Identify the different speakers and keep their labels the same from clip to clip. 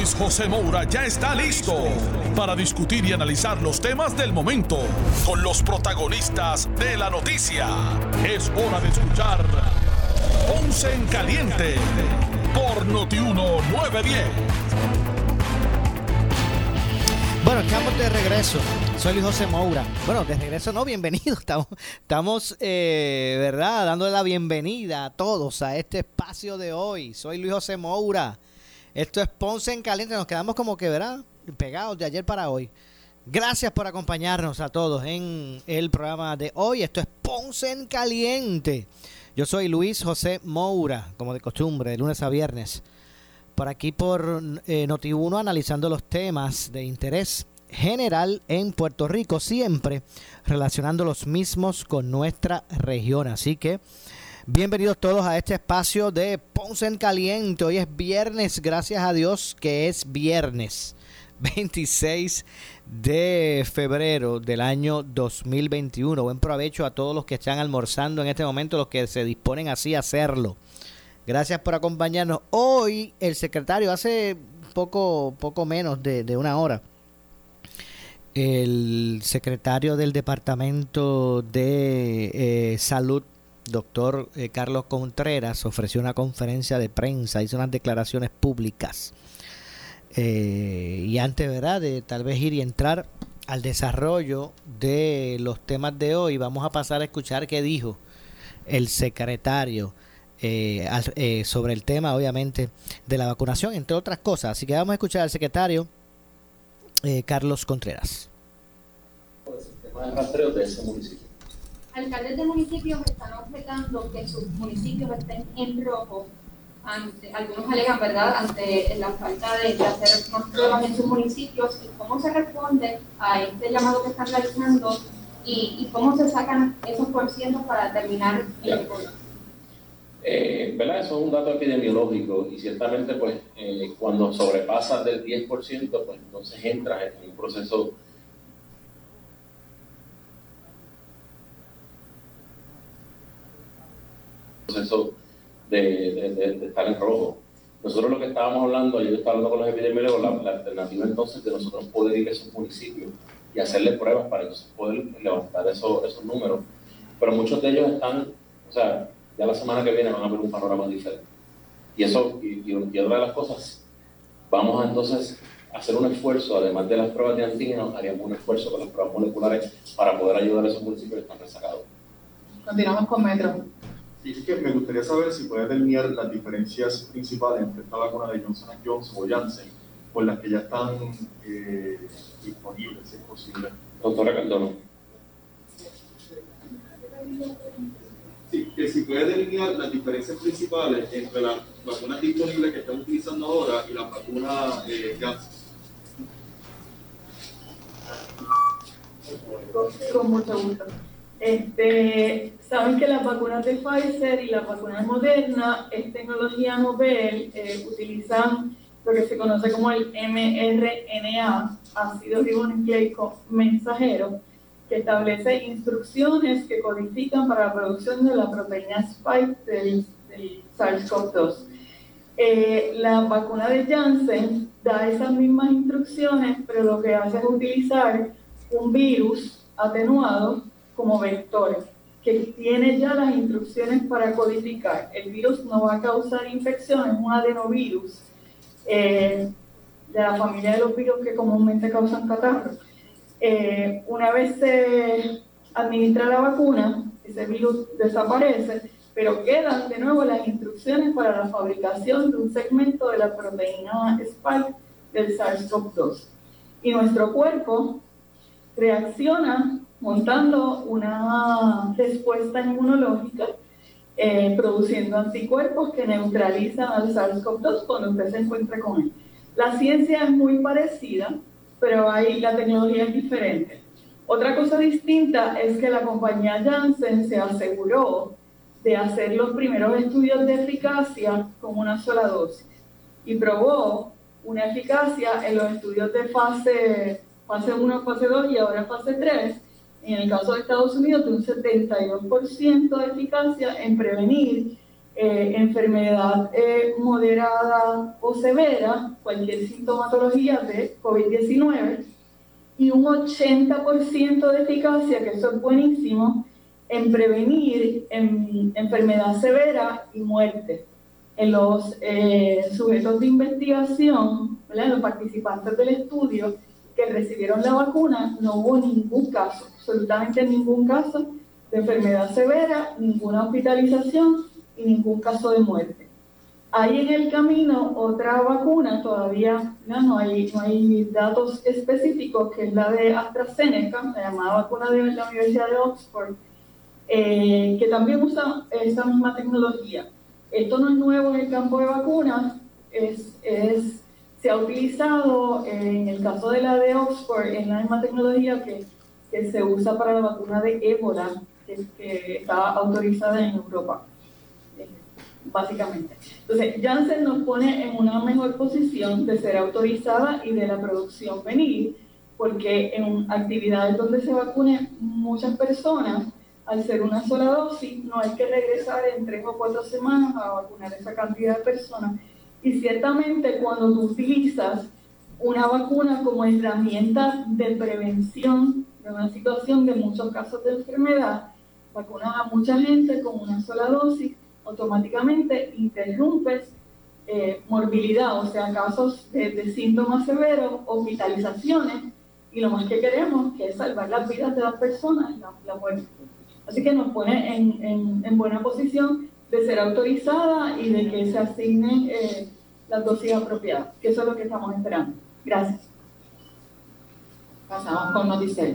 Speaker 1: Luis José Moura ya está listo para discutir y analizar los temas del momento con los protagonistas de la noticia. Es hora de escuchar Ponce en Caliente por Notiuno 910.
Speaker 2: Bueno, estamos de regreso. Soy Luis José Moura. Bueno, de regreso no, bienvenido. Estamos, estamos eh, ¿verdad? Dándole la bienvenida a todos a este espacio de hoy. Soy Luis José Moura. Esto es Ponce en Caliente. Nos quedamos como que, ¿verdad? Pegados de ayer para hoy. Gracias por acompañarnos a todos en el programa de hoy. Esto es Ponce en Caliente. Yo soy Luis José Moura, como de costumbre, de lunes a viernes. Por aquí por eh, Noti1 analizando los temas de interés general en Puerto Rico, siempre relacionando los mismos con nuestra región. Así que bienvenidos todos a este espacio de Ponce en Caliente. Hoy es viernes, gracias a Dios que es viernes. 26 de febrero del año 2021. Buen provecho a todos los que están almorzando en este momento, los que se disponen así a hacerlo. Gracias por acompañarnos. Hoy el secretario, hace poco, poco menos de, una hora, el secretario del Departamento de eh, Salud, doctor eh, Carlos Contreras, ofreció una conferencia de prensa, hizo unas declaraciones públicas eh, y antes, ¿verdad?, de tal vez ir y entrar al desarrollo de los temas de hoy, vamos a pasar a escuchar qué dijo el secretario eh, sobre el tema, obviamente, de la vacunación, entre otras cosas. Así que vamos a escuchar al secretario Carlos Contreras.
Speaker 3: Alcaldes de municipios están objetando que sus municipios estén en rojo algunos alegan, ¿verdad?, ante la falta de, hacer más pruebas en sus municipios y cómo se responde a este llamado que están realizando y, cómo se sacan esos porcientos para determinar el
Speaker 4: eh, ¿verdad? Eso es un dato epidemiológico y ciertamente pues eh, cuando sobrepasa del 10% pues entonces entra en un proceso proceso de, estar en rojo. Nosotros lo que estábamos hablando, yo estaba hablando con los epidemiólogos, la, la, alternativa entonces de nosotros poder ir a esos municipios y hacerle pruebas para poder levantar esos, esos números. Pero muchos de ellos están, o sea, ya la semana que viene van a ver un panorama diferente. Y eso, y, otra de las cosas, vamos a entonces hacer un esfuerzo, además de las pruebas de antígenos, haríamos un esfuerzo con las pruebas moleculares para poder ayudar a esos municipios que están rezagados.
Speaker 3: Continuamos con Metro.
Speaker 5: Y es que me gustaría saber si puede delinear las diferencias principales entre esta vacuna de Johnson Johnson o Janssen, por las que ya están eh, disponibles, si es posible.
Speaker 4: Doctora Cardona.
Speaker 5: Sí, que si puede delinear las diferencias principales entre las vacunas disponibles que están utilizando ahora y las vacunas eh, Janssen.
Speaker 6: Con mucho gusto. Este, saben que las vacunas de Pfizer y las vacunas de Moderna es tecnología novel, eh, utilizan lo que se conoce como el mRNA, ácido ribonucleico mensajero, que establece instrucciones que codifican para la producción de la proteína spike del, SARS-CoV-2. Eh, la vacuna de Janssen da esas mismas instrucciones, pero lo que hace es utilizar un virus atenuado como vectores, que tiene ya las instrucciones para codificar. El virus no va a causar infección, es un adenovirus eh, de la familia de los virus que comúnmente causan catarro. Eh, una vez se administra la vacuna, ese virus desaparece, pero quedan de nuevo las instrucciones para la fabricación de un segmento de la proteína spike del SARS-CoV-2. Y nuestro cuerpo reacciona montando una respuesta inmunológica, eh, produciendo anticuerpos que neutralizan al SARS-CoV-2 cuando usted se encuentre con él. La ciencia es muy parecida, pero ahí la tecnología es diferente. Otra cosa distinta es que la compañía Janssen se aseguró de hacer los primeros estudios de eficacia con una sola dosis y probó una eficacia en los estudios de fase, fase 1, fase 2 y ahora fase 3, en el caso de Estados Unidos, un 72% de eficacia en prevenir eh, enfermedad eh, moderada o severa, cualquier sintomatología de COVID-19, y un 80% de eficacia, que eso es buenísimo, en prevenir en enfermedad severa y muerte. En los eh, sujetos de investigación, los participantes del estudio que recibieron la vacuna, no hubo ningún caso, absolutamente ningún caso de enfermedad severa, ninguna hospitalización y ningún caso de muerte. Hay en el camino otra vacuna, todavía no, hay, no hay datos específicos, que es la de AstraZeneca, la llamada vacuna de la Universidad de Oxford, eh, que también usa esa misma tecnología. Esto no es nuevo en el campo de vacunas, es, es, se ha utilizado en el caso de la de Oxford, en la misma tecnología que, que se usa para la vacuna de ébola, que, está autorizada en Europa básicamente. Entonces, Janssen nos pone en una mejor posición de ser autorizada y de la producción venir, porque en actividades donde se vacunen muchas personas, al ser una sola dosis, no hay que regresar en tres o cuatro semanas a vacunar esa cantidad de personas. Y ciertamente cuando tú utilizas una vacuna como herramienta de prevención de una situación de muchos casos de enfermedad, vacunas a mucha gente con una sola dosis, automáticamente interrumpes eh, morbilidad, o sea, casos de, síntomas severos, hospitalizaciones, y lo más que queremos que es salvar las vidas de las personas, la, la muerte. Así que nos pone en, en, buena posición de ser autorizada y de que se asignen eh, las dosis apropiadas, que eso es lo que estamos esperando. Gracias.
Speaker 7: Pasamos con noticias.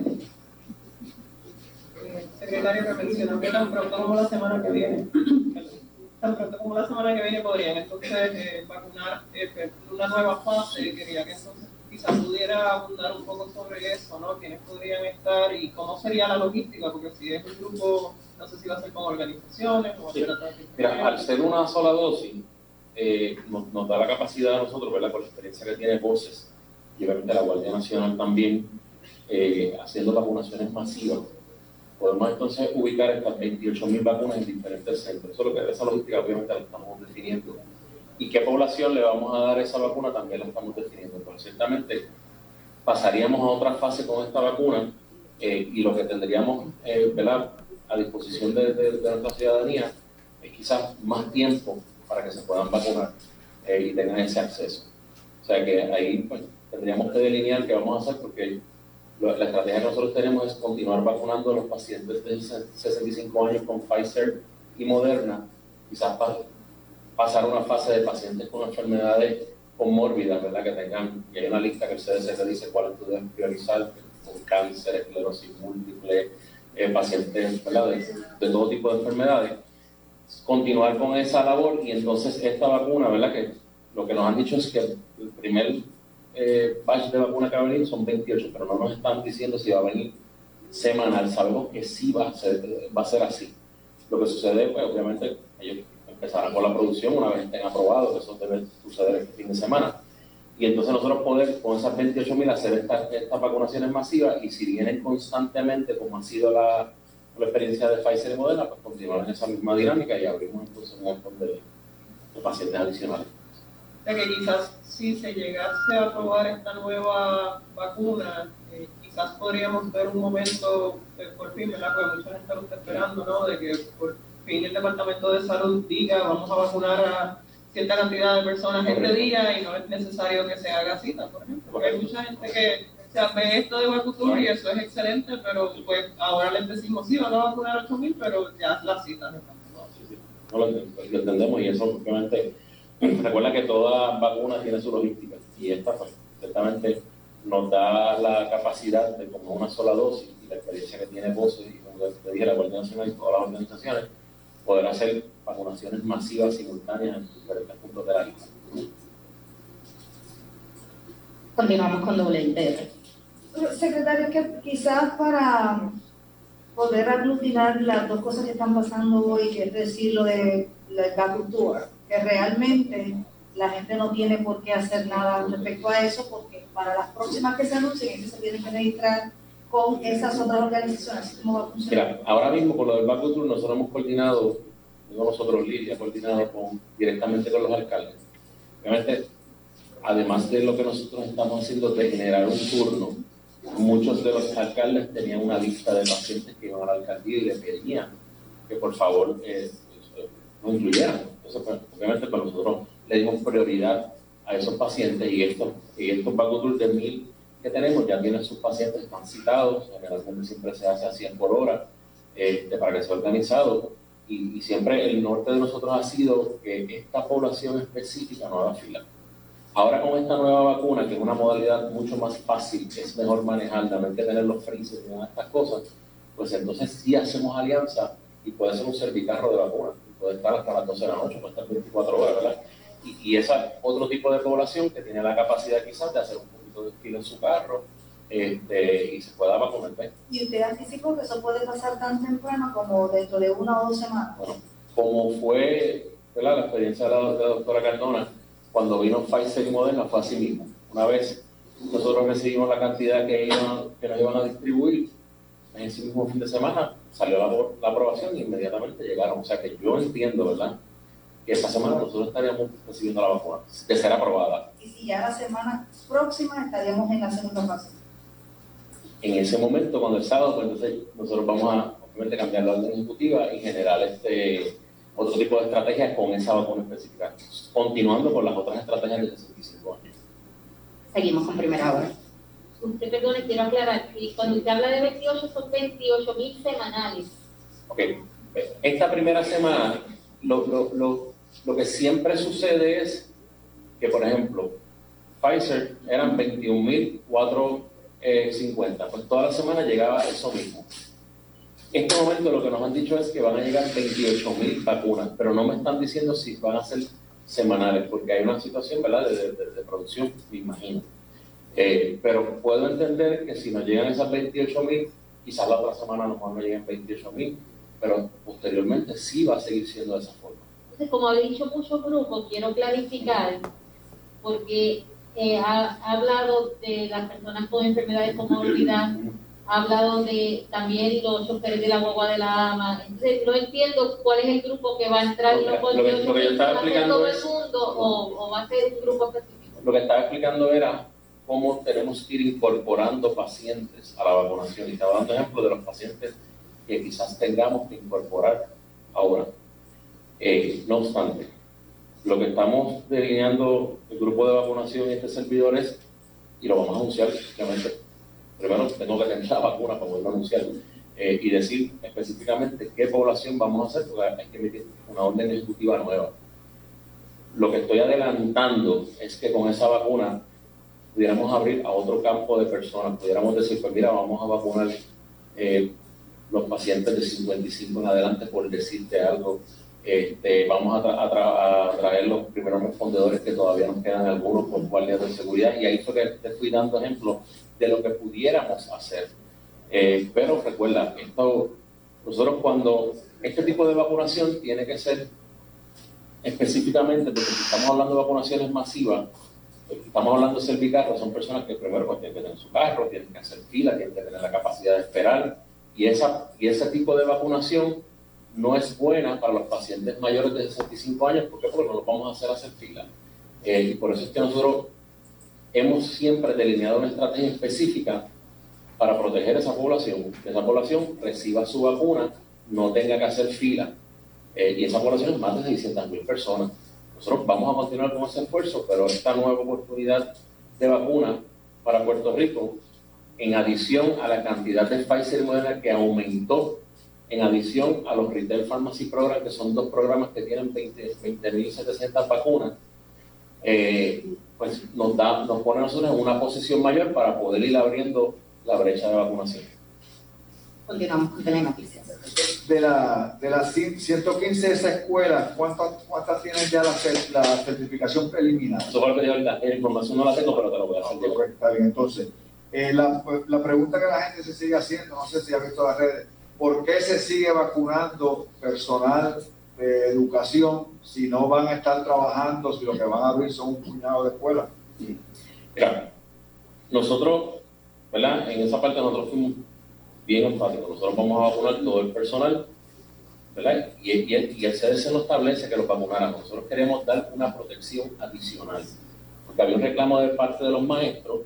Speaker 7: secretario que mencionó que tan pronto como la semana que viene tan pronto como la semana que viene podrían entonces eh, vacunar eh, una nueva fase. Quería que entonces quizás pudiera abundar un poco sobre eso, ¿no? ¿Quiénes podrían estar y cómo sería la logística? Porque si es un grupo, no sé si va a ser con organizaciones o sí.
Speaker 4: Mira, al ser una sola dosis, eh, nos, nos, da la capacidad a nosotros, ¿verdad? Por la experiencia que tiene Voces y obviamente la Guardia Nacional también, eh, haciendo vacunaciones masivas podemos entonces ubicar estas 28.000 vacunas en diferentes centros. Eso es lo que esa logística obviamente la estamos definiendo. ¿Y qué población le vamos a dar esa vacuna? También la estamos definiendo. Pero ciertamente pasaríamos a otra fase con esta vacuna eh, y lo que tendríamos eh, a disposición de, nuestra ciudadanía es quizás más tiempo para que se puedan vacunar eh, y tengan ese acceso. O sea que ahí pues, tendríamos que delinear qué vamos a hacer porque la estrategia que nosotros tenemos es continuar vacunando a los pacientes de 65 años con Pfizer y Moderna, quizás para pasar una fase de pacientes con enfermedades comórbidas, ¿verdad? Que tengan, y hay una lista que el CDC dice cuáles tú debes priorizar, con cáncer, esclerosis múltiple, eh, pacientes, ¿verdad? De, de, todo tipo de enfermedades. Continuar con esa labor y entonces esta vacuna, ¿verdad? Que lo que nos han dicho es que el primer eh, de vacuna que va a venir son 28, pero no nos están diciendo si va a venir semanal. Sabemos que sí va a ser, va a ser así. Lo que sucede, pues obviamente, ellos empezarán con la producción una vez estén aprobados, eso debe suceder este fin de semana. Y entonces nosotros poder con esas 28.000 hacer estas, estas vacunaciones masivas y si vienen constantemente, como ha sido la, la experiencia de Pfizer y Moderna, pues continuar en esa misma dinámica y abrimos entonces un montón de pacientes adicionales
Speaker 7: de que quizás si se llegase a aprobar esta nueva vacuna, eh, quizás podríamos ver un momento, eh, por fin, ¿verdad? Porque mucha gente lo está esperando, ¿no? De que por fin el Departamento de Salud diga, vamos a vacunar a cierta cantidad de personas este día y no es necesario que se haga cita, por ejemplo. Porque hay mucha gente que se ve esto de vacunar y eso es excelente, pero pues ahora les decimos, sí, van a vacunar 8.000, pero ya la cita. No,
Speaker 4: sí, sí. no lo, lo entendemos y eso obviamente Recuerda que toda vacuna tiene su logística y esta pues, ciertamente nos da la capacidad de como una sola dosis y la experiencia que tiene VOCE y como te dije la Guardia Nacional y todas las organizaciones poder hacer vacunaciones masivas simultáneas en diferentes puntos de la isla.
Speaker 8: Continuamos con WIPR. Secretario, que quizás para poder aglutinar las dos cosas que están pasando hoy, que es decir, lo de la cultura, que realmente la gente no tiene por qué hacer nada respecto a eso, porque para las próximas que se anuncien, se tienen que registrar con esas otras organizaciones. ¿Cómo va a funcionar?
Speaker 4: Mira, ahora mismo con lo del Back Tour, nosotros hemos coordinado, nosotros Lidia, coordinado con, directamente con los alcaldes. Obviamente, además de lo que nosotros estamos haciendo de generar un turno, muchos de los alcaldes tenían una lista de pacientes que iban a la alcaldía y le pedían que por favor eh, no incluyeran. Entonces, obviamente, pues nosotros le dimos prioridad a esos pacientes y estos, y estos Tour de mil que tenemos ya tienen sus pacientes, están citados, generalmente siempre se hace a 100 por hora este, para que sea organizado y, y, siempre el norte de nosotros ha sido que esta población específica no haga fila. Ahora con esta nueva vacuna, que es una modalidad mucho más fácil, es mejor manejarla, no hay que tener los freezers y estas cosas, pues entonces sí hacemos alianza y puede ser un servicarro de vacuna, puede estar hasta las 12 de la noche, puede estar 24 horas, ¿verdad? Y, y esa otro tipo de población que tiene la capacidad quizás de hacer un de en su carro este, y se pueda vacunar.
Speaker 8: ¿Y usted anticipó que eso puede pasar tan temprano como dentro de una o dos semanas?
Speaker 4: Bueno, como fue la experiencia de la, doctora Cardona, cuando vino Pfizer y Moderna fue así mismo. Una vez nosotros recibimos la cantidad que, iban, que nos iban a distribuir, en ese mismo fin de semana salió la, la aprobación y inmediatamente llegaron. O sea que yo entiendo, ¿verdad? que esta semana nosotros estaríamos recibiendo la vacuna, de ser aprobada.
Speaker 8: ¿Y si ya la semana próxima estaríamos en la segunda fase?
Speaker 4: En ese momento, cuando el sábado, pues entonces nosotros vamos a obviamente cambiar la orden ejecutiva y generar este otro tipo de estrategias con esa vacuna específica, continuando con las otras estrategias de 65 años.
Speaker 9: Seguimos con primera hora.
Speaker 10: Usted, perdone, quiero aclarar, cuando usted habla de 28, son 28 mil semanales.
Speaker 4: Ok, esta primera semana, lo, lo, lo, lo que siempre sucede es que, por ejemplo, Pfizer eran 21.450, eh, pues toda la semana llegaba eso mismo. En este momento lo que nos han dicho es que van a llegar 28.000 vacunas, pero no me están diciendo si van a ser semanales, porque hay una situación ¿verdad? De, de, producción, me imagino. Eh, pero puedo entender que si nos llegan esas 28.000, quizás la otra semana nos no lleguen 28.000, pero posteriormente sí va a seguir siendo de esa forma.
Speaker 10: Entonces, como ha dicho muchos grupos, quiero clarificar, porque eh, ha, hablado de las personas con enfermedades como comorbilidad, ha hablado de también los choferes de la guagua de la ama. Entonces, no entiendo cuál es el grupo que va a entrar
Speaker 4: lo, lo, lo, lo que yo estaba explicando
Speaker 10: todo el mundo o, o va a ser un grupo específico.
Speaker 4: Lo que estaba explicando era cómo tenemos que ir incorporando pacientes a la vacunación. Y estaba dando ejemplo de los pacientes que quizás tengamos que incorporar ahora. Eh, no obstante, lo que estamos delineando el grupo de vacunación y este servidor es, y lo vamos a anunciar, simplemente, primero tengo que tener la vacuna para poderlo anunciar eh, y decir específicamente qué población vamos a hacer, porque hay que emitir una orden ejecutiva nueva. Lo que estoy adelantando es que con esa vacuna pudiéramos abrir a otro campo de personas, pudiéramos decir, pues mira, vamos a vacunar eh, los pacientes de 55 en adelante, por decirte algo. Este, vamos a, traer los primeros respondedores que todavía nos quedan algunos por guardias de seguridad y ahí fue que te fui dando ejemplos de lo que pudiéramos hacer. Eh, pero recuerda, esto, nosotros cuando este tipo de vacunación tiene que ser específicamente, porque si estamos hablando de vacunaciones masivas, estamos hablando de cervicarro, son personas que primero pues, tienen que tener su carro, tienen que hacer fila, tienen que tener la capacidad de esperar, y, esa, y ese tipo de vacunación no es buena para los pacientes mayores de 65 años. ¿Por qué? Porque no los vamos a hacer hacer fila. Eh, y por eso es que nosotros hemos siempre delineado una estrategia específica para proteger a esa población, que esa población reciba su vacuna, no tenga que hacer fila. Eh, y esa población es más de 600 mil personas. Nosotros vamos a continuar con ese esfuerzo, pero esta nueva oportunidad de vacuna para Puerto Rico en adición a la cantidad de Pfizer Moderna que aumentó, en adición a los Retail Pharmacy Program, que son dos programas que tienen 20.700 vacunas, eh, pues nos, da, nos pone a nosotros en una posición mayor para poder ir abriendo la brecha de vacunación.
Speaker 9: Continuamos con la noticia.
Speaker 11: De, la, de las 115 de esas escuelas, ¿cuántas, cuántas tienen ya la, la certificación preliminar?
Speaker 4: Eso la información no la tengo, pero te lo voy a hacer.
Speaker 11: Okay, está bien, entonces, Eh, la, la, pregunta que la gente se sigue haciendo, no sé si ha visto las redes, ¿por qué se sigue vacunando personal de educación si no van a estar trabajando, si lo que van a abrir son un puñado de escuelas?
Speaker 4: Mira, nosotros, ¿verdad? En esa parte nosotros fuimos bien enfáticos. Nosotros vamos a vacunar todo el personal, ¿verdad? Y, y, y el CDC no establece que los vacunáramos. Nosotros queremos dar una protección adicional. Porque había un reclamo de parte de los maestros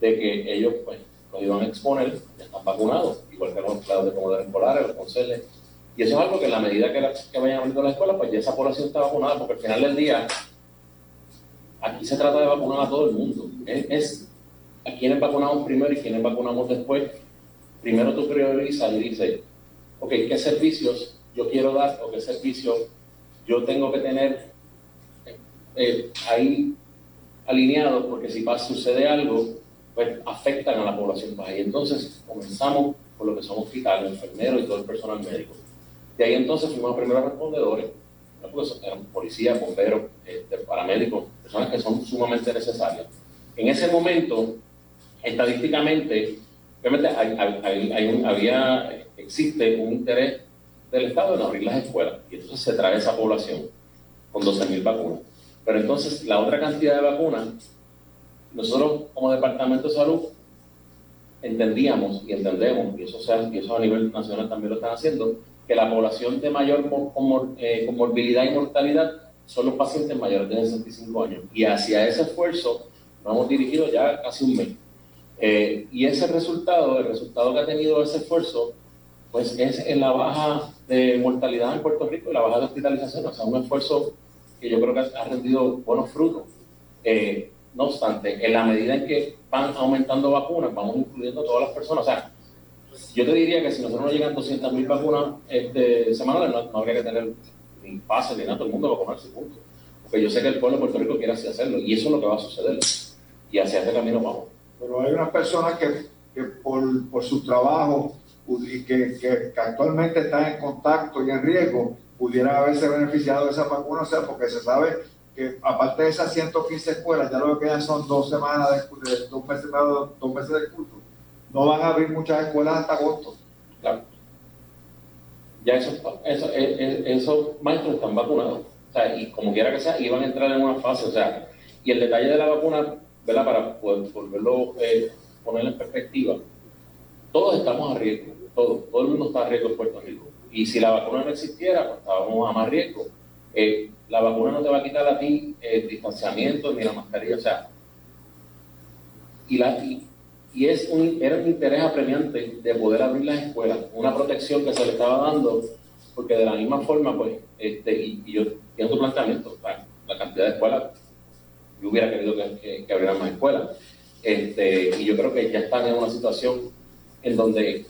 Speaker 4: de que ellos, pues, los iban a exponer, ya están vacunados, igual que los empleados de comedores escolares, los conseles. Y eso es algo que en la medida que, la, que vayan abriendo la escuela, pues ya esa población está vacunada, porque al final del día, aquí se trata de vacunar a todo el mundo. Es, es a quienes vacunamos primero y quienes vacunamos después. Primero tú priorizas y dices, ok, ¿qué servicios yo quiero dar o qué servicios yo tengo que tener eh, ahí alineados? Porque si pasa, sucede algo, pues afectan a la población baja. Y entonces comenzamos por lo que son hospitales, enfermeros y todo el personal médico. De ahí entonces fuimos los primeros respondedores, porque eran policías, bomberos, este, paramédicos, personas que son sumamente necesarias. En ese momento, estadísticamente, obviamente había, existe un interés del Estado en abrir las escuelas y entonces se trae esa población con 12.000 vacunas. Pero entonces la otra cantidad de vacunas, nosotros como Departamento de Salud entendíamos y entendemos, y eso, sea, y eso a nivel nacional también lo están haciendo, que la población de mayor eh, comorbilidad y mortalidad son los pacientes mayores de 65 años. Y hacia ese esfuerzo nos hemos dirigido ya casi un mes. Eh, y ese resultado, el resultado que ha tenido ese esfuerzo, pues es en la baja de mortalidad en Puerto Rico y la baja de hospitalización. O sea, un esfuerzo que yo creo que ha rendido buenos frutos. Eh, no obstante, en la medida en que van aumentando vacunas, vamos incluyendo todas las personas. O sea, yo te diría que si nosotros no llegan 200.000 vacunas este, semanales, no, habría que tener ni pase ni nada, todo el mundo vacunarse, punto. Porque yo sé que el pueblo de Puerto Rico quiere así hacerlo y eso es lo que va a suceder. Y hacia este camino vamos.
Speaker 11: Pero hay unas personas que, que por, por su trabajo y que, que, actualmente están en contacto y en riesgo, pudieran haberse beneficiado de esa vacuna, o sea, porque se sabe que aparte de esas 115 escuelas, ya lo que quedan son dos semanas, de, dos, meses, dos meses de curso no van a abrir muchas escuelas hasta agosto.
Speaker 4: Claro. Ya esos, eso, eh, eh, esos maestros están vacunados. O sea, y como quiera que sea, iban a entrar en una fase. O sea, y el detalle de la vacuna, ¿verdad? Para poder volverlo, eh, poner en perspectiva, todos estamos a riesgo. Todo, todo el mundo está a riesgo en Puerto Rico. Y si la vacuna no existiera, pues estábamos a más riesgo. Eh, la vacuna no te va a quitar a ti el distanciamiento ni la mascarilla. O sea, y, la, y, y es un, era un interés apremiante de poder abrir las escuelas, una protección que se le estaba dando, porque de la misma forma, pues, este, y, yo tengo tu planteamiento, la, cantidad de escuelas, yo hubiera querido que, que, abrieran más escuelas, este, y yo creo que ya están en una situación en donde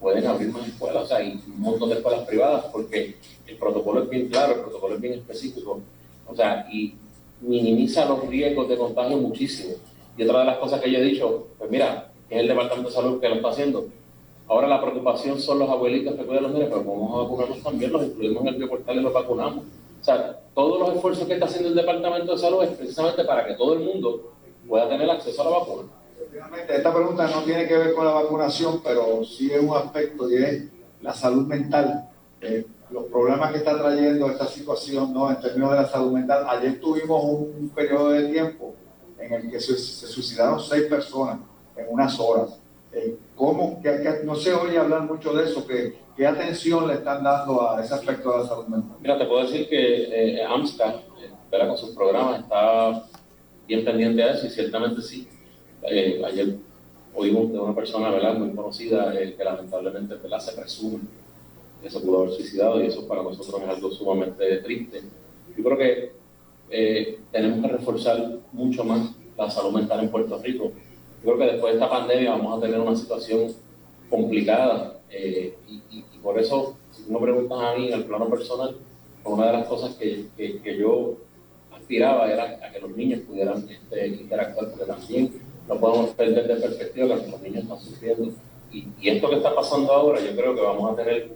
Speaker 4: pueden abrir más escuelas, o sea, hay un montón de escuelas privadas, porque el protocolo es bien claro, el protocolo es bien específico, o sea, y minimiza los riesgos de contagio muchísimo. Y otra de las cosas que yo he dicho, pues mira, es el Departamento de Salud que lo está haciendo. Ahora la preocupación son los abuelitos que cuidan los niños, pero vamos a vacunarlos también, los incluimos en el bioportal y los vacunamos. O sea, todos los esfuerzos que está haciendo el Departamento de Salud es precisamente para que todo el mundo pueda tener acceso a la vacuna.
Speaker 11: Esta pregunta no tiene que ver con la vacunación, pero sí es un aspecto y es la salud mental. Eh, los problemas que está trayendo esta situación ¿no? en términos de la salud mental. Ayer tuvimos un periodo de tiempo en el que se, suicidaron seis personas en unas horas. Eh, ¿Cómo? Que, no se oye hablar mucho de eso. Que, ¿Qué atención le están dando a ese aspecto de la salud mental?
Speaker 4: Mira, te puedo decir que eh, AMSCA, eh, con sus programas, está bien pendiente de eso y ciertamente sí. Eh, ayer oímos de una persona ¿verdad? muy conocida que lamentablemente ¿verdad? se presume que se pudo haber suicidado y eso para nosotros es algo sumamente triste. Yo creo que eh, tenemos que reforzar mucho más la salud mental en Puerto Rico. Creo que después de esta pandemia vamos a tener una situación complicada eh, y, por eso, si tú me preguntas a mí en el plano personal, una de las cosas que, que, yo aspiraba era a que los niños pudieran este, interactuar, porque también no podemos perder de perspectiva que los niños están sufriendo. Y, y esto que está pasando ahora, yo creo que vamos a tener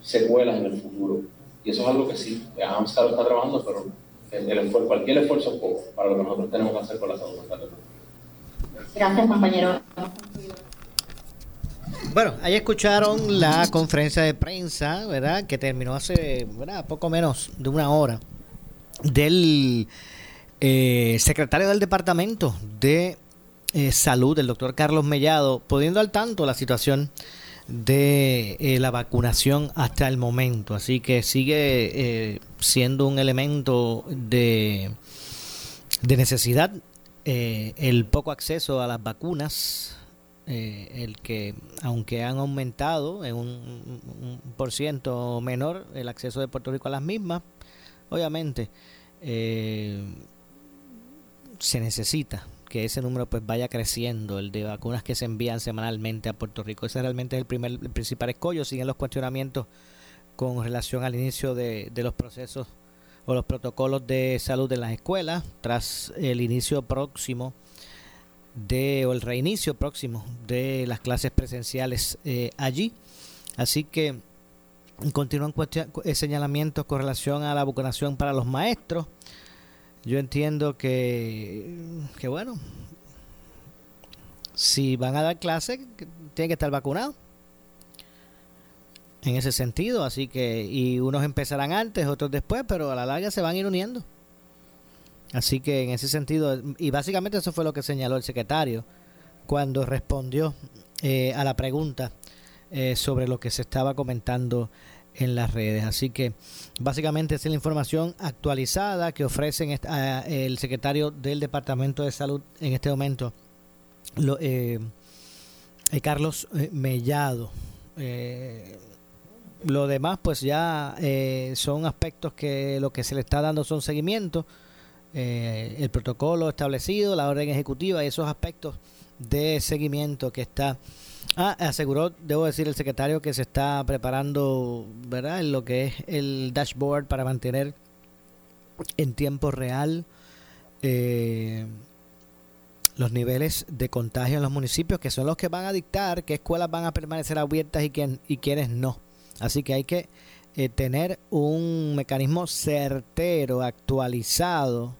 Speaker 4: secuelas en el futuro. Y eso es algo que sí, AMSA lo está trabajando, pero el, cualquier esfuerzo es poco para lo que nosotros tenemos que hacer con la salud mental.
Speaker 9: Gracias, compañero.
Speaker 2: Bueno, ahí escucharon la conferencia de prensa, ¿verdad? Que terminó hace. Poco menos de una hora del eh, secretario del Departamento de eh, Salud, el doctor Carlos Mellado, poniendo al tanto la situación de eh, la vacunación hasta el momento. Así que sigue siendo un elemento de, de necesidad el poco acceso a las vacunas eh, el que, aunque han aumentado en un, por ciento menor el acceso de Puerto Rico a las mismas, obviamente eh, se necesita que ese número pues vaya creciendo, el de vacunas que se envían semanalmente a Puerto Rico. Ese realmente es el primer principal escollo. Siguen los cuestionamientos con relación al inicio de los procesos o los protocolos de salud en las escuelas, tras el inicio próximo de o el reinicio próximo de las clases presenciales eh, allí. Así que continúan eh, señalamientos con relación a la vacunación para los maestros. Yo entiendo que, que bueno, si van a dar clases, tienen que estar vacunados. En ese sentido, así que, y unos empezarán antes, otros después, pero a la larga se van ir uniendo. Así que en ese sentido, y básicamente eso fue lo que señaló el secretario cuando respondió eh, a la pregunta eh, sobre lo que se estaba comentando en las redes. Así que básicamente es la información actualizada que ofrecen el secretario del Departamento de Salud en este momento, lo, eh, Carlos Mellado. Lo demás pues ya son aspectos que lo que se le está dando son seguimientos eh, el protocolo establecido, la orden ejecutiva y esos aspectos de seguimiento que está. Ah, aseguró, debo decir, el secretario que se está preparando, ¿verdad?, en lo que es el dashboard para mantener en tiempo real eh, los niveles de contagio en los municipios, que son los que van a dictar qué escuelas van a permanecer abiertas y, quién, y quiénes no. Así que hay que eh, tener un mecanismo certero, actualizado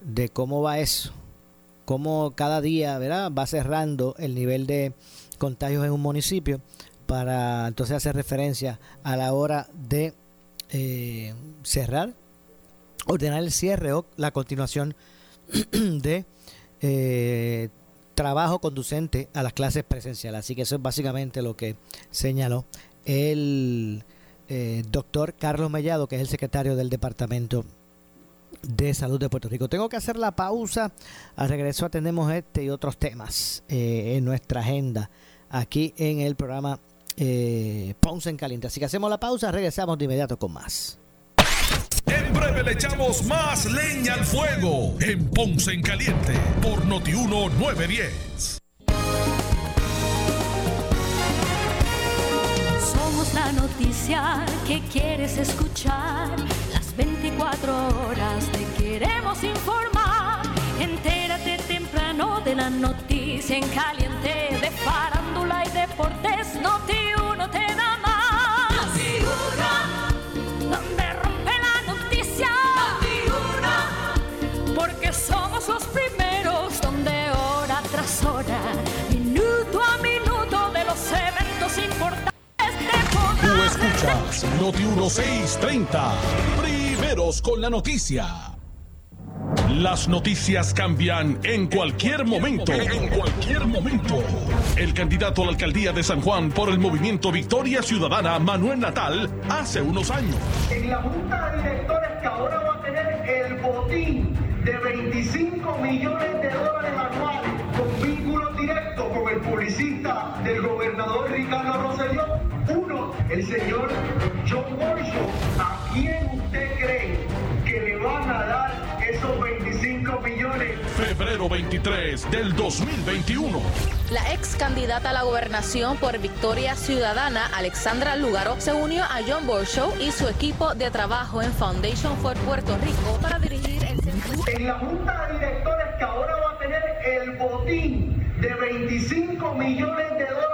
Speaker 2: de cómo va eso, cómo cada día ¿verdad? va cerrando el nivel de contagios en un municipio para entonces hacer referencia a la hora de eh, cerrar, ordenar el cierre o la continuación de eh, trabajo conducente a las clases presenciales. Así que eso es básicamente lo que señaló el eh, doctor Carlos Mellado, que es el secretario del Departamento de Salud de Puerto Rico. Tengo que hacer la pausa. Al regreso atendemos este y otros temas eh, en nuestra agenda aquí en el programa eh, Ponce en Caliente. Así que hacemos la pausa, regresamos de inmediato con más.
Speaker 1: En breve le echamos más leña al fuego en Ponce en Caliente por Notiuno 910.
Speaker 12: La noticia que quieres escuchar 24 horas te queremos informar. Entérate temprano de la noticia en caliente de farándula y deportes. Noti uno te da más. Uno. Donde rompe la noticia. Noti uno. Porque somos los primeros
Speaker 1: escuchas Noti 1630 con la noticia. Las noticias cambian en cualquier momento. En cualquier momento. El candidato a la alcaldía de San Juan por el movimiento Victoria Ciudadana, Manuel Natal, hace unos años.
Speaker 13: En la junta de directores que ahora va a tener el botín de 25 millones de dólares anuales con vínculo directo con el publicista del gobernador Ricardo Rosselló. Uno, el señor John Boyce. ¿A quién usted cree que le van a dar esos 25 millones?
Speaker 1: Febrero 23 del 2021.
Speaker 14: La ex candidata a la gobernación por Victoria Ciudadana, Alexandra Lugaro, se unió a John Borshow y su equipo de trabajo en Foundation for Puerto Rico para dirigir el
Speaker 13: En la junta de directores que ahora va a tener el botín de 25 millones de dólares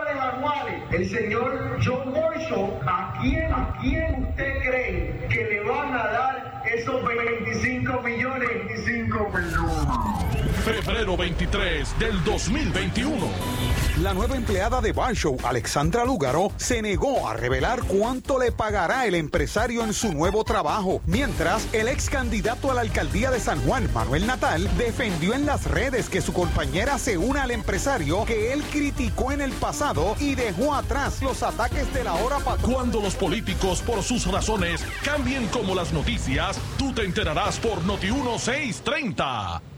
Speaker 13: el señor John Borshow, ¿a quién, ¿a quién usted cree que le van a dar esos 25 millones. 25 millones.
Speaker 1: Febrero 23 del 2021.
Speaker 15: La nueva empleada de Barshow, Alexandra Lugaro, se negó a revelar cuánto le pagará el empresario en su nuevo trabajo, mientras el ex candidato a la alcaldía de San Juan, Manuel Natal, defendió en las redes que su compañera se una al empresario que él criticó en el pasado y dejó atrás los ataques de la hora patrón.
Speaker 1: Cuando los políticos, por sus razones, cambien como las noticias, tú te enterarás por Noti 1630.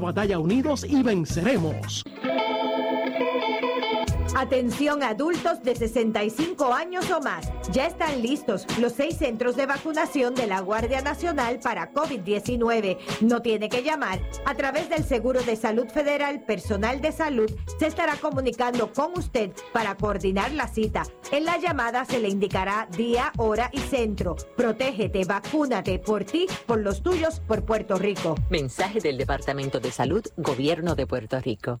Speaker 16: batalla unidos y venceremos.
Speaker 17: Atención adultos de 65 años o más. Ya están listos los seis centros de vacunación de la Guardia Nacional para COVID-19. No tiene que llamar. A través del Seguro de Salud Federal, personal de salud se estará comunicando con usted para coordinar la cita. En la llamada se le indicará día, hora y centro. Protégete, vacúnate por ti, por los tuyos, por Puerto Rico.
Speaker 18: Mensaje del Departamento de Salud, Gobierno de Puerto Rico.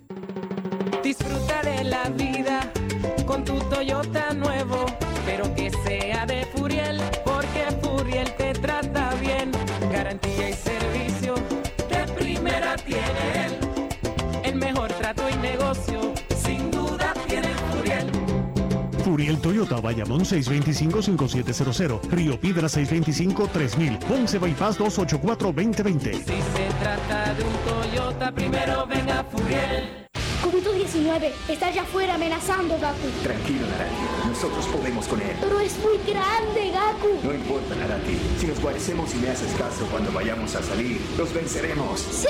Speaker 19: Disfruta de la vida con tu Toyota nuevo, pero que sea de Furiel, porque Furiel te trata bien. Garantía y servicio de primera tiene Furiel
Speaker 20: Toyota, Bayamón 625-5700, Río Piedra 625-3000, Ponce Bypass 284-2020.
Speaker 19: Si se trata de un Toyota, primero venga Furiel.
Speaker 21: COVID-19 está allá afuera amenazando, Gaku.
Speaker 22: Tranquilo, Naraki. Nosotros podemos con él.
Speaker 21: Pero es muy grande, Gaku.
Speaker 22: No importa, Naraki. Si nos guarecemos y me haces caso cuando vayamos a salir, los venceremos.
Speaker 21: ¡Sí!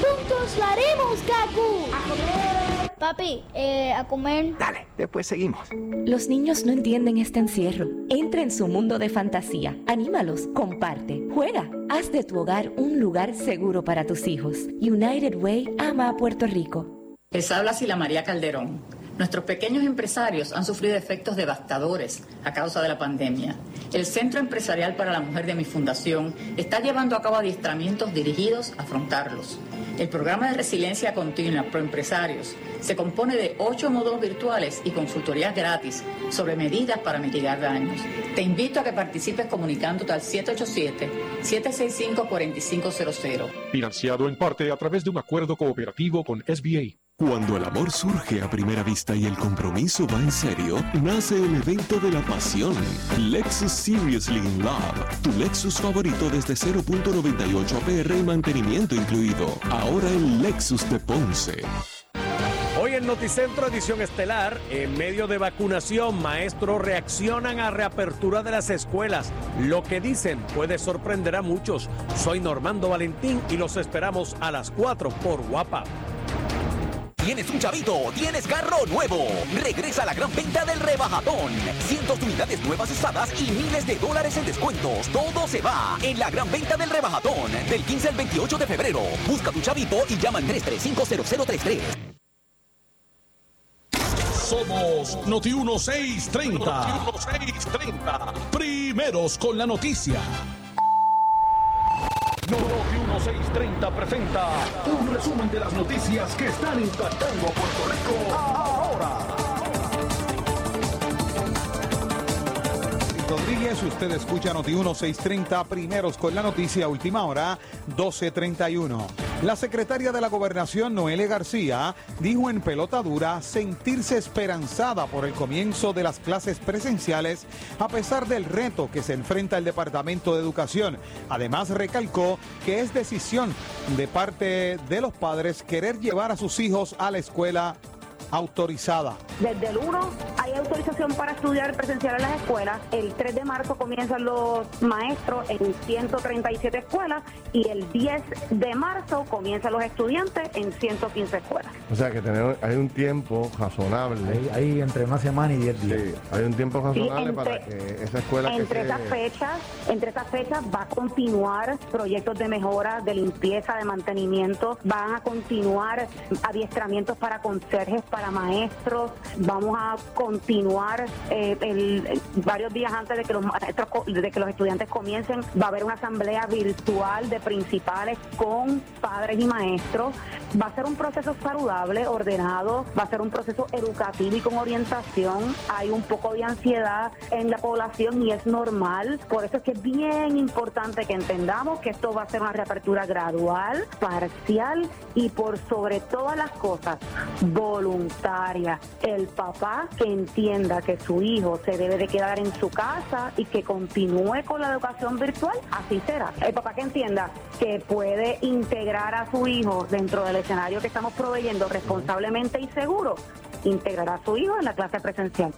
Speaker 21: ¡Juntos lo haremos, Gaku! ¡A comer! Papi, eh, a comer.
Speaker 22: Dale, después seguimos.
Speaker 23: Los niños no entienden este encierro. Entra en su mundo de fantasía. Anímalos, comparte, juega. Haz de tu hogar un lugar seguro para tus hijos. United Way ama a Puerto Rico.
Speaker 24: Les habla Sila María Calderón. Nuestros pequeños empresarios han sufrido efectos devastadores a causa de la pandemia. El Centro Empresarial para la Mujer de mi fundación está llevando a cabo adiestramientos dirigidos a afrontarlos. El programa de resiliencia continua pro empresarios se compone de ocho módulos virtuales y consultorías gratis sobre medidas para mitigar daños. Te invito a que participes comunicándote al 787-765-4500.
Speaker 25: Financiado en parte a través de un acuerdo cooperativo con SBA.
Speaker 26: Cuando el amor surge a primera vista y el compromiso va en serio, nace el evento de la pasión. Lexus Seriously in Love. Tu Lexus favorito desde 0.98 APR y mantenimiento incluido. Ahora en Lexus de Ponce.
Speaker 27: Hoy en Noticentro Edición Estelar, en medio de vacunación, maestros reaccionan a reapertura de las escuelas. Lo que dicen puede sorprender a muchos. Soy Normando Valentín y los esperamos a las 4 por Guapa.
Speaker 28: Tienes un chavito, tienes carro nuevo. Regresa a la gran venta del rebajatón. Cientos de unidades nuevas usadas y miles de dólares en descuentos. Todo se va en la gran venta del rebajatón. Del 15 al 28 de febrero. Busca tu chavito y llama al 3350033.
Speaker 1: Somos Noti 1630. Noti 1630. Primeros con la noticia. Noti 1630 presenta un resumen de las noticias que están impactando a Puerto Rico ahora.
Speaker 29: Rodríguez, usted escucha Noti 1630 primeros con la noticia última hora 1231.
Speaker 15: La secretaria de la Gobernación, Noele García, dijo en pelota dura sentirse esperanzada por el comienzo de las clases presenciales a pesar del reto que se enfrenta el Departamento de Educación. Además, recalcó que es decisión de parte de los padres querer llevar a sus hijos a la escuela autorizada.
Speaker 30: Desde el 1 hay autorización para estudiar presencial en las escuelas. El 3 de marzo comienzan los maestros en 137 escuelas y el 10 de marzo comienzan los estudiantes en 115 escuelas.
Speaker 31: O sea que tenemos, hay un tiempo razonable.
Speaker 32: Hay, entre una semana y 10 días.
Speaker 31: Sí, hay un tiempo razonable
Speaker 30: entre-
Speaker 31: para que esa escuela que
Speaker 30: Entre
Speaker 31: se-
Speaker 30: esas fechas, entre esas fechas va a continuar proyectos de mejora, de limpieza, de mantenimiento, van a continuar adiestramientos para conserjes, para maestros, vamos a continuar eh, el- varios días antes de que los maestros de que los estudiantes comiencen, va a haber una asamblea virtual de principales con padres y maestros. Va a ser un proceso saludable, ordenado, va a ser un proceso educativo y con orientación. Hay un poco de ansiedad en la población y es normal. Por eso es que es bien importante que entendamos que esto va a ser una reapertura gradual, parcial y por sobre todas las cosas, voluntaria. El papá que entienda que su hijo se debe de quedar en su casa y que continúe con la educación virtual, así será. El papá que entienda que puede integrar a su hijo dentro del escenario que estamos proveyendo responsablemente y seguro, integrará a su hijo en la clase presencial.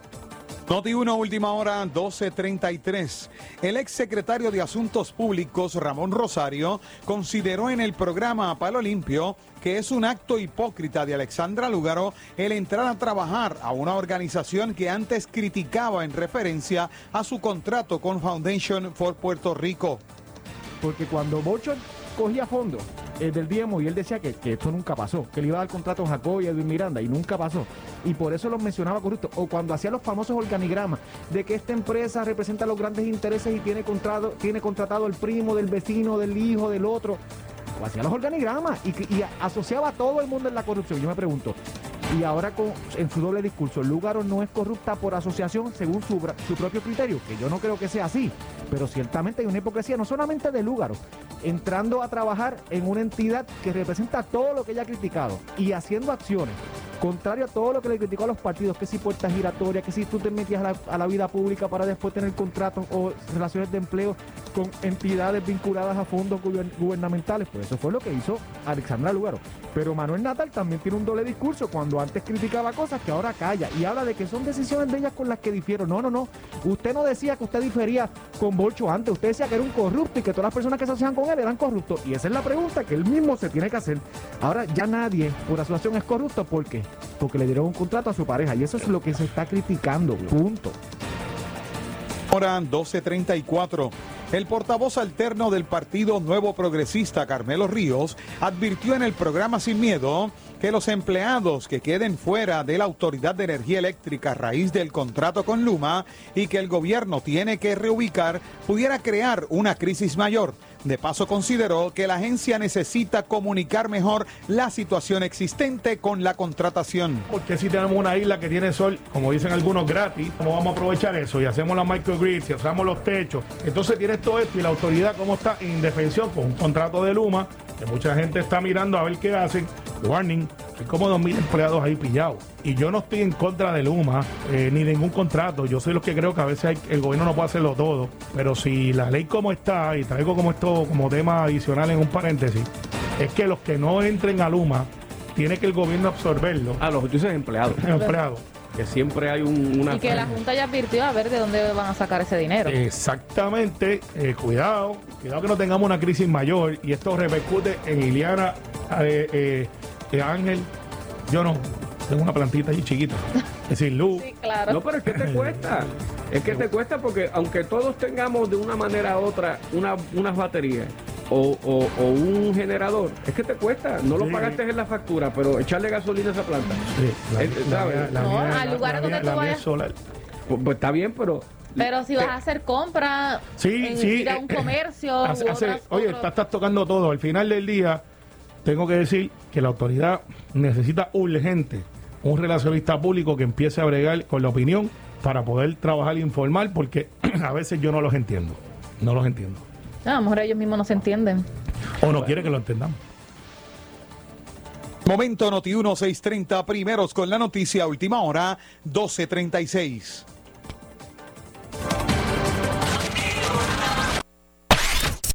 Speaker 15: Noti 1, última hora, 12.33. El ex secretario de Asuntos Públicos, Ramón Rosario, consideró en el programa Palo Limpio que es un acto hipócrita de Alexandra Lúgaro el entrar a trabajar a una organización que antes criticaba en referencia a su contrato con Foundation for Puerto Rico.
Speaker 32: Porque cuando Bochon cogía fondo eh, del DMO y él decía que, que esto nunca pasó, que le iba a dar contrato a Jacob y a Edwin Miranda y nunca pasó. Y por eso los mencionaba corrupto. O cuando hacía los famosos organigramas de que esta empresa representa los grandes intereses y tiene, contrato, tiene contratado al primo, del vecino, del hijo, del otro. O hacía los organigramas y, asociaba a todo el mundo en la corrupción. Yo me pregunto, y ahora en su doble discurso, Lugaro no es corrupta por asociación según su, su propio criterio, que yo no creo que sea así, pero ciertamente hay una hipocresía, no solamente de Lugaro, entrando a trabajar en una entidad que representa todo lo que ella ha criticado y haciendo acciones contrario a todo lo que le criticó a los partidos, que si puertas giratorias, que si tú te metías a la, a la vida pública para después tener contratos o relaciones de empleo con entidades vinculadas a fondos guber- gubernamentales, pues eso fue lo que hizo Alexandra Lugaro. Pero Manuel Natal también tiene un doble discurso, cuando antes criticaba cosas que ahora calla y habla de que son decisiones de ellas con las que difiero. No, no, no. Usted no decía que usted difería con Bolcho antes, usted decía que era un corrupto y que todas las personas que se asociaban con él eran corruptos. Y esa es la pregunta que él mismo se tiene que hacer. Ahora ya nadie por asociación es corrupto, ¿por qué? Porque le dieron un contrato a su pareja y eso es lo que se está criticando, punto.
Speaker 15: Hora 12.34. El portavoz alterno del Partido Nuevo Progresista, Carmelo Ríos, advirtió en el programa Sin Miedo que los empleados que queden fuera de la Autoridad de Energía Eléctrica a raíz del contrato con Luma y que el gobierno tiene que reubicar pudiera crear una crisis mayor. De paso, consideró que la agencia necesita comunicar mejor la situación existente con la contratación.
Speaker 33: Porque si tenemos una isla que tiene sol, como dicen algunos, gratis, ¿cómo vamos a aprovechar eso? Y hacemos la microgrids, y usamos los techos. Entonces tienes todo esto y la autoridad, ¿cómo está? En indefensión con un contrato de Luma, que mucha gente está mirando a ver qué hacen. Warning, hay como 2.000 empleados ahí pillados. Y yo no estoy en contra de Luma, eh, ni de ningún contrato. Yo soy los que creo que a veces hay- el gobierno no puede hacerlo todo. Pero si la ley como está, y traigo como esto como tema adicional en un paréntesis, es que los que no entren a Luma, tiene que el gobierno absorberlo.
Speaker 34: Ah, los empleados.
Speaker 33: Empleados.
Speaker 34: Que siempre hay un- una...
Speaker 14: Y que la Junta ya advirtió a ver de dónde van a sacar ese dinero.
Speaker 33: Exactamente, eh, cuidado, cuidado que no tengamos una crisis mayor y esto repercute en Iliana, eh, eh, eh, Ángel, yo no, tengo una plantita ahí chiquita, es decir, luz.
Speaker 14: claro.
Speaker 34: No, pero es que te cuesta. Es que te cuesta porque aunque todos tengamos de una manera u otra una, unas baterías o, o- o un generador, es que te cuesta. No lo
Speaker 33: Sí.
Speaker 34: pagaste en la factura, pero echarle gasolina a esa planta.
Speaker 33: la-
Speaker 34: Eh,
Speaker 14: al lugar donde tú vayas.
Speaker 33: solar.
Speaker 34: Pues, pues está bien, pero...
Speaker 14: Pero si vas a hacer compra,
Speaker 33: Sí,
Speaker 14: en-
Speaker 33: sí.
Speaker 14: ir a un
Speaker 33: eh,
Speaker 14: comercio,
Speaker 33: hace-
Speaker 14: u
Speaker 33: hace-
Speaker 14: otras-
Speaker 33: oye, estás, estás tocando todo. Al final del día, tengo que decir que la autoridad necesita urgente un relacionista público que empiece a bregar con la opinión para poder trabajar e informar, porque a veces yo no los entiendo. No los entiendo.
Speaker 14: A lo mejor ellos mismos no se entienden.
Speaker 33: O no quiere que lo entendamos.
Speaker 15: Momento Noti 1630, primeros con la noticia, última hora, 1236.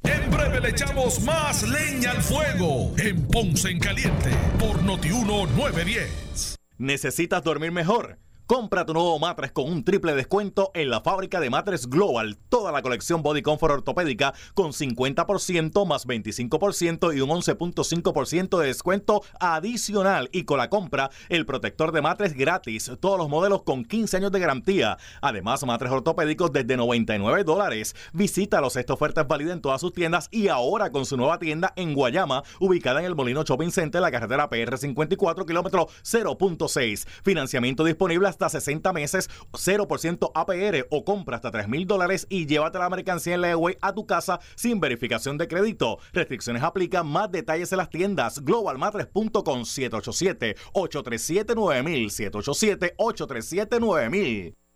Speaker 1: En breve le echamos más leña al fuego en Ponce en Caliente por Noti 910.
Speaker 35: ¿Necesitas dormir mejor? Compra tu nuevo matres con un triple descuento en la fábrica de matres Global. Toda la colección Body Comfort ortopédica con 50% más 25% y un 11.5% de descuento adicional. Y con la compra, el protector de matres gratis. Todos los modelos con 15 años de garantía. Además, matres ortopédicos desde 99 dólares. Visítalos. Esta oferta es válida en todas sus tiendas y ahora con su nueva tienda en Guayama, ubicada en el Molino Shopping Center, la carretera PR 54, kilómetro 0.6. Financiamiento disponible hasta 60 meses, 0% APR o compra hasta 3 mil dólares y llévate la mercancía en Leeway a tu casa sin verificación de crédito. Restricciones aplican. Más detalles en las tiendas globalmatres.com 787 837 9000 787 837 9000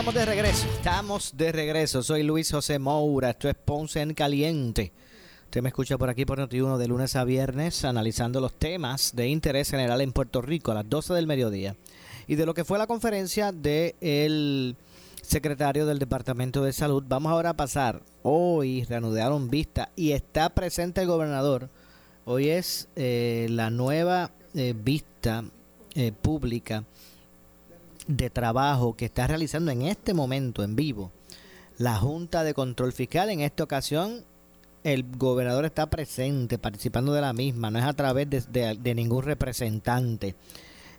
Speaker 2: Estamos de regreso. Estamos de regreso. Soy Luis José Moura. Esto es Ponce en Caliente. Usted me escucha por aquí por Noti1 de lunes a viernes analizando los temas de interés general en Puerto Rico a las 12 del mediodía. Y de lo que fue la conferencia del secretario del Departamento de Salud. Vamos ahora a pasar. Hoy reanudaron vista y está presente el gobernador. Hoy es eh, la nueva eh, vista eh, pública de trabajo que está realizando en este momento en vivo la Junta de Control Fiscal. En esta ocasión, el gobernador está presente, participando de la misma, no es a través de, de- de ningún representante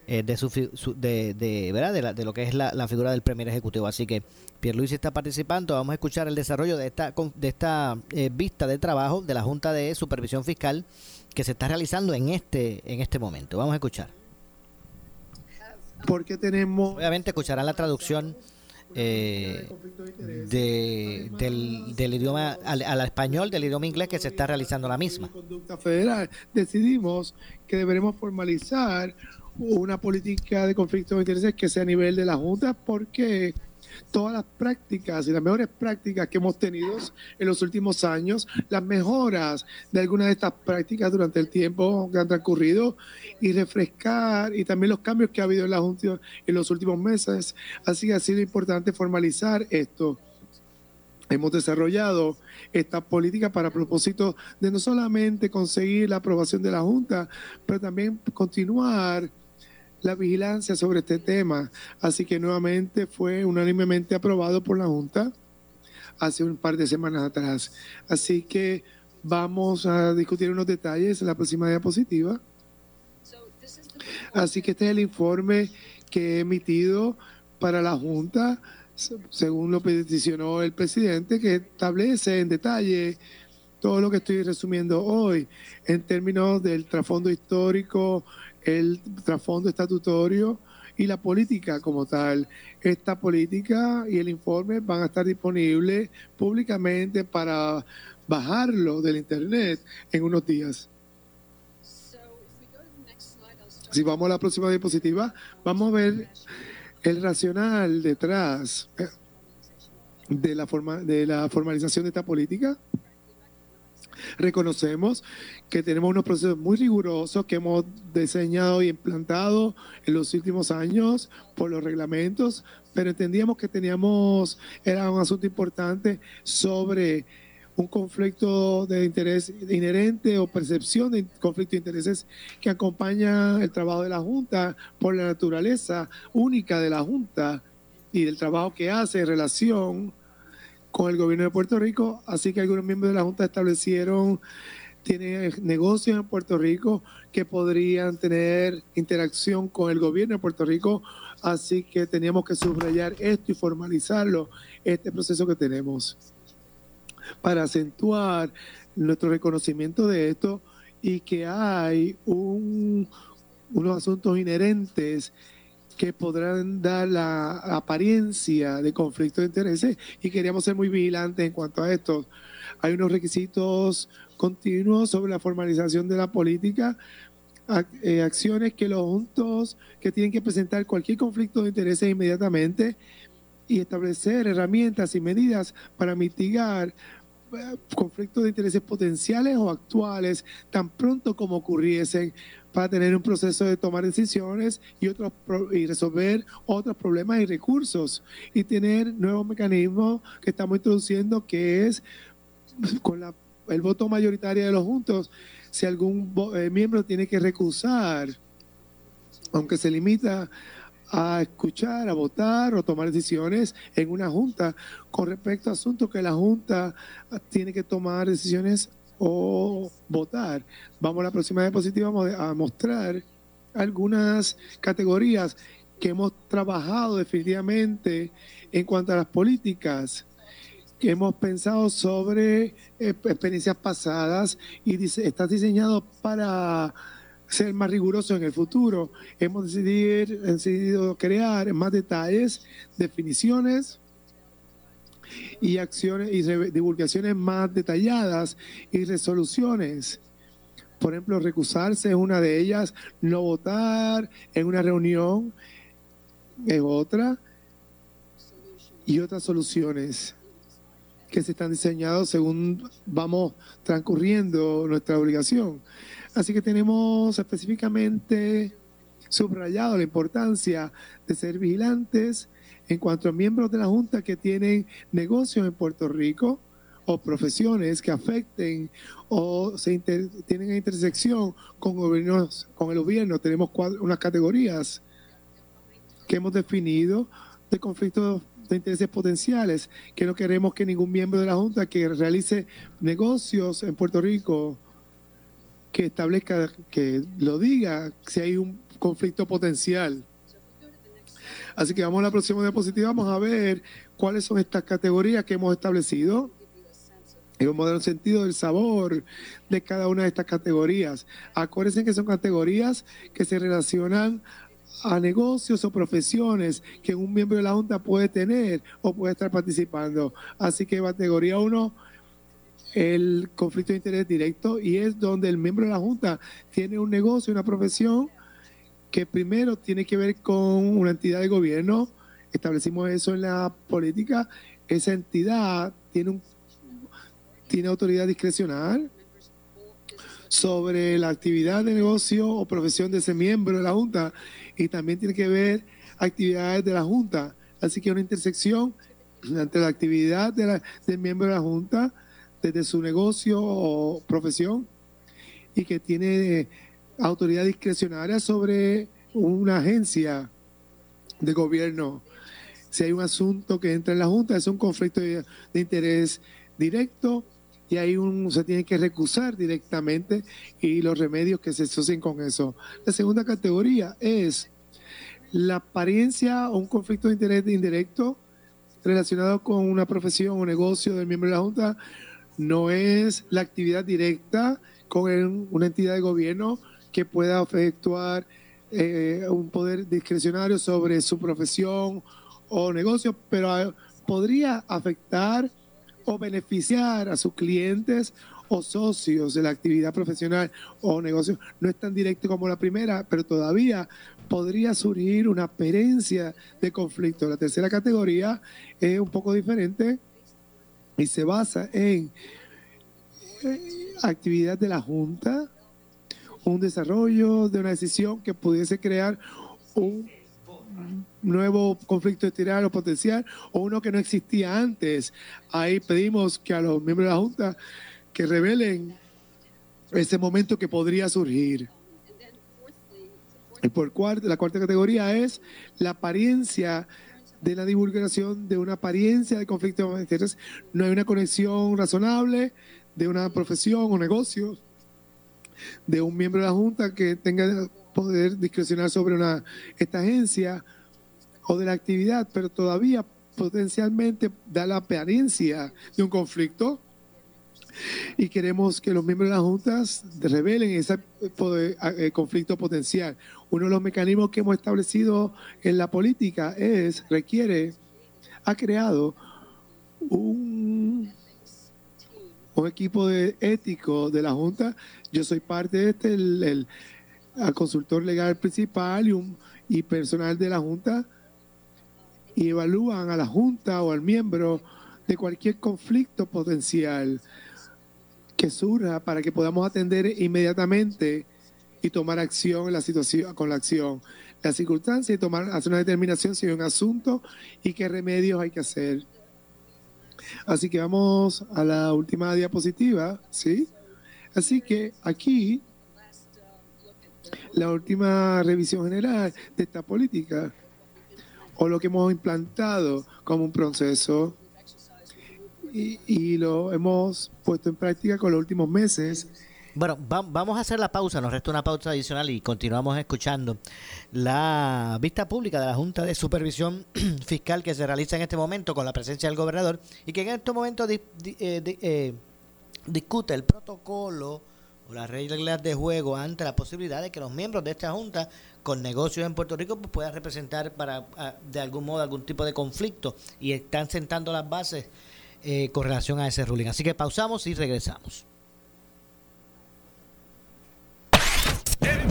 Speaker 2: eh, de, su, de, de, ¿verdad? De, la- de lo que es la, figura del primer ejecutivo. Así que Pierluisi está participando. Vamos a escuchar el desarrollo de esta, de esta eh, vista de trabajo de la Junta de Supervisión Fiscal que se está realizando en este, en este momento. Vamos a escuchar.
Speaker 36: Porque tenemos
Speaker 2: Obviamente escucharán la traducción eh, de, del, del idioma al, al español del idioma inglés que se está realizando la misma.
Speaker 36: conducta federal, decidimos que deberemos formalizar una política de conflicto de intereses que sea a nivel de la Junta porque todas las prácticas y las mejores prácticas que hemos tenido en los últimos años, las mejoras de algunas de estas prácticas durante el tiempo que han transcurrido y refrescar y también los cambios que ha habido en la Junta en los últimos meses. Así que ha sido importante formalizar esto hemos desarrollado esta política para propósito de no solamente conseguir la aprobación de la Junta, pero también continuar la vigilancia sobre este tema. Así que nuevamente fue unánimemente aprobado por la Junta hace un par de semanas atrás. Así que vamos a discutir unos detalles en la próxima diapositiva. Así que este es el informe que he emitido para la Junta, se- según lo peticionó el presidente, que establece en detalle todo lo que estoy resumiendo hoy en términos del trasfondo histórico, el trasfondo estatutario y la política como tal. Esta política y el informe van a estar disponibles públicamente para bajarlo del internet en unos días. Si vamos a la próxima diapositiva, vamos a ver el racional detrás eh, de la, forma, de la formalización de esta política. Reconocemos que tenemos unos procesos muy rigurosos que hemos diseñado y implantado en los últimos años por los reglamentos pero entendíamos que teníamos, era un asunto importante sobre un conflicto de interés inherente o percepción de conflicto de intereses que acompaña el trabajo de la Junta por la naturaleza única de la Junta y del trabajo que hace en relación con el gobierno de Puerto Rico. Así que algunos miembros de la Junta establecieron, tienen negocios en Puerto Rico que podrían tener interacción con el gobierno de Puerto Rico. Así que teníamos que subrayar esto y formalizarlo, este proceso que tenemos para acentuar nuestro reconocimiento de esto y que hay un, unos asuntos inherentes que podrán dar la apariencia de conflicto de intereses y queríamos ser muy vigilantes en cuanto a esto. Hay unos requisitos continuos sobre la formalización de la política, eh, acciones que los juntos que tienen que presentar cualquier conflicto de intereses inmediatamente y establecer herramientas y medidas para mitigar eh, conflictos de intereses potenciales o actuales tan pronto como ocurriesen para tener un proceso de tomar decisiones y otros y resolver otros problemas y recursos y tener nuevos mecanismos que estamos introduciendo que es con la, el voto mayoritario de los juntos si algún eh, miembro tiene que recusar aunque se limita a escuchar, a votar o tomar decisiones en una junta con respecto a asuntos que la junta tiene que tomar decisiones o votar. Vamos a la próxima diapositiva a mostrar algunas categorías que hemos trabajado definitivamente en cuanto a las políticas que hemos pensado sobre eh, experiencias pasadas y dice, está diseñado para ser más riguroso en el futuro. Hemos decidido, decidido crear más detalles, definiciones y acciones y divulgaciones más detalladas y resoluciones. Por ejemplo, recusarse es una de ellas, no votar en una reunión es otra y otras soluciones que se están diseñadas según vamos transcurriendo nuestra obligación. Así que tenemos específicamente subrayado la importancia de ser vigilantes en cuanto a miembros de la Junta que tienen negocios en Puerto Rico o profesiones que afecten o se tienen intersección con, gobiernos, con el gobierno. Tenemos unas categorías que hemos definido de conflictos de intereses potenciales, que no queremos que ningún miembro de la Junta que realice negocios en Puerto Rico que establezca, que lo diga si hay un conflicto potencial. Así que vamos a la próxima diapositiva, vamos a ver cuáles son estas categorías que hemos establecido. Dar un sentido del sabor de cada una de estas categorías. Acuérdense que son categorías que se relacionan a negocios o profesiones que un miembro de la Junta puede tener o puede estar participando. Así que categoría 1 el conflicto de interés directo y es donde el miembro de la Junta tiene un negocio, una profesión que primero tiene que ver con una entidad de gobierno. Establecimos eso en la política. Esa entidad tiene, un, tiene autoridad discrecional sobre la actividad de negocio o profesión de ese miembro de la Junta y también tiene que ver actividades de la Junta. Así que una intersección entre la actividad del miembro de la Junta desde su negocio o profesión y que tiene autoridad discrecionaria sobre una agencia de gobierno. Si hay un asunto que entra en la Junta, es un conflicto de, interés directo y ahí un, se tiene que recusar directamente y los remedios que se asocien con eso. La segunda categoría es la apariencia o un conflicto de interés indirecto relacionado con una profesión o negocio del miembro de la Junta no es la actividad directa con una entidad de gobierno que pueda efectuar eh, un poder discrecionario sobre su profesión o negocio, pero podría afectar o beneficiar a sus clientes o socios de la actividad profesional o negocio. No es tan directo como la primera, pero todavía podría surgir una experiencia de conflicto. La tercera categoría es un poco diferente y se basa en eh, actividad de la Junta, un desarrollo de una decisión que pudiese crear un nuevo conflicto estiral o potencial o uno que no existía antes. Ahí pedimos que a los miembros de la Junta que revelen ese momento que podría surgir. Y por cuarta, la cuarta categoría es la apariencia de la divulgación de una apariencia de conflicto de intereses. No hay una conexión razonable de una profesión o negocio de un miembro de la Junta que tenga poder discrecionar sobre una, esta agencia o de la actividad, pero todavía potencialmente da la apariencia de un conflicto y queremos que los miembros de las juntas revelen ese eh, conflicto potencial. Uno de los mecanismos que hemos establecido en la política es, requiere, ha creado un, un equipo de ético de la Junta. Yo soy parte de este, el, consultor legal principal y, un, y personal de la Junta, y evalúan a la Junta o al miembro de cualquier conflicto potencial que surja para que podamos atender inmediatamente y tomar acción en la situación, con la acción, la circunstancia y tomar, hacer una determinación si hay un asunto y qué remedios hay que hacer. Así que vamos a la última diapositiva, ¿sí? Así que aquí la última revisión general de esta política o lo que hemos implantado como un proceso y, lo hemos puesto en práctica con los últimos meses.
Speaker 2: Bueno, vamos a hacer la pausa, nos resta una pausa adicional y continuamos escuchando la vista pública de la Junta de Supervisión Fiscal que se realiza en este momento con la presencia del gobernador y que en este momento eh, eh, discute el protocolo o las reglas de juego ante la posibilidad de que los miembros de esta Junta con negocios en Puerto Rico pues, puedan representar para de algún modo algún tipo de conflicto y están sentando las bases eh, con relación a ese ruling. Así que pausamos y regresamos.
Speaker 1: En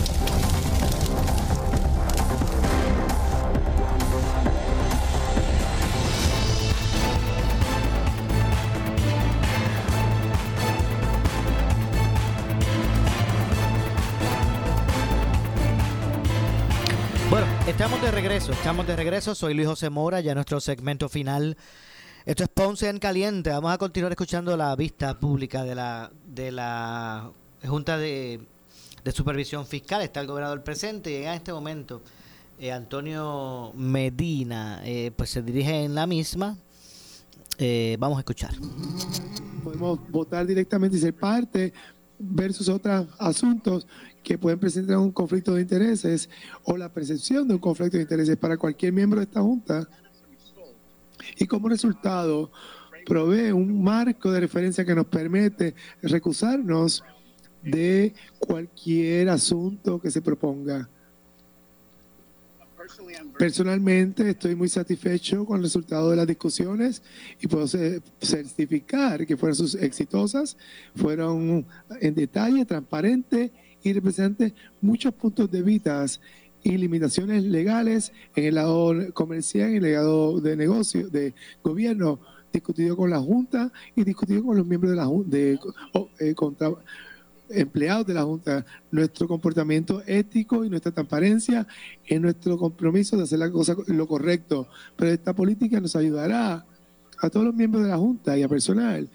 Speaker 2: Estamos de regreso. Soy Luis José Mora, ya nuestro segmento final. Esto es Ponce en Caliente. Vamos a continuar escuchando la vista pública de la, de la Junta de, Supervisión Fiscal. Está el gobernador presente y en este momento eh, Antonio Medina eh, pues se dirige en la misma. Eh, vamos a escuchar.
Speaker 36: Podemos votar directamente y ser parte versus otros asuntos que pueden presentar un conflicto de intereses o la percepción de un conflicto de intereses para cualquier miembro de esta Junta. Y como resultado, provee un marco de referencia que nos permite recusarnos de cualquier asunto que se proponga. Personalmente estoy muy satisfecho con el resultado de las discusiones y puedo certificar que fueron exitosas, fueron en detalle, transparentes y represente muchos puntos de vista y limitaciones legales en el lado comercial en el lado de negocio, de gobierno, discutido con la Junta y discutido con los miembros de la Junta, de, eh, empleados de la Junta, nuestro comportamiento ético y nuestra transparencia en nuestro compromiso de hacer la cosa lo correcto. Pero esta política nos ayudará a todos los miembros de la Junta y a personal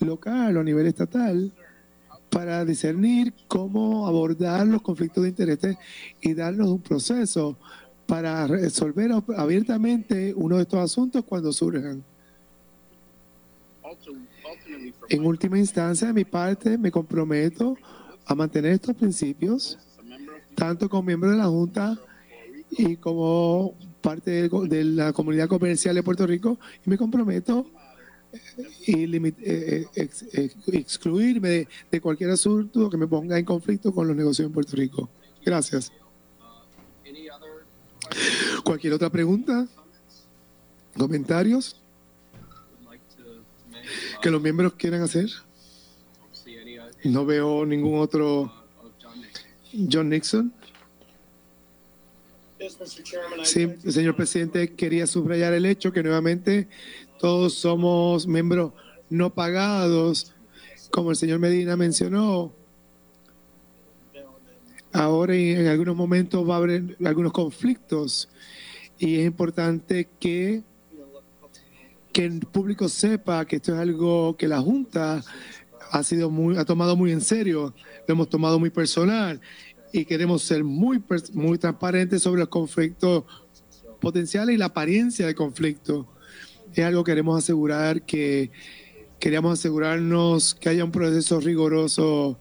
Speaker 36: local o a nivel estatal para discernir cómo abordar los conflictos de intereses y darnos un proceso para resolver abiertamente uno de estos asuntos cuando surjan. En última instancia, de mi parte, me comprometo a mantener estos principios, tanto como miembro de la Junta y como parte de, la comunidad comercial de Puerto Rico y me comprometo y eh, eh, eh, excluirme de cualquier asunto que me ponga en conflicto con los negocios en Puerto Rico. Gracias. ¿Cualquier otra pregunta? ¿Comentarios? ¿Que los miembros quieran hacer? No veo ningún otro. John Nixon. Sí, señor presidente, quería subrayar el hecho que nuevamente todos somos miembros no pagados, como el señor Medina mencionó. Ahora en algunos momentos va a haber algunos conflictos y es importante que, que el público sepa que esto es algo que la Junta ha sido muy, ha tomado muy en serio, lo hemos tomado muy personal y queremos ser muy, muy transparentes sobre los conflictos potenciales y la apariencia de conflicto. Es algo que queremos asegurar que queríamos asegurarnos que haya un proceso riguroso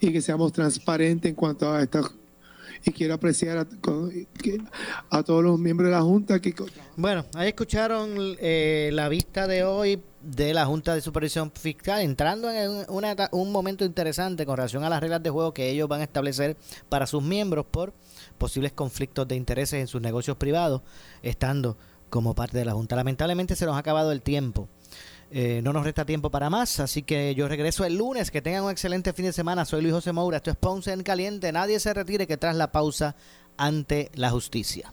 Speaker 36: y que seamos transparentes en cuanto a esto. Y quiero apreciar a, a todos los miembros de la Junta que
Speaker 2: Bueno, ahí escucharon eh, la vista de hoy de la Junta de Supervisión Fiscal, entrando en un, una un momento interesante con relación a las reglas de juego que ellos van a establecer para sus miembros por posibles conflictos de intereses en sus negocios privados, estando como parte de la Junta. Lamentablemente se nos ha acabado el tiempo. Eh, no nos resta tiempo para más, así que yo regreso el lunes. Que tengan un excelente fin de semana. Soy Luis José Moura, esto es Ponce en Caliente. Nadie se retire que tras la pausa ante la justicia.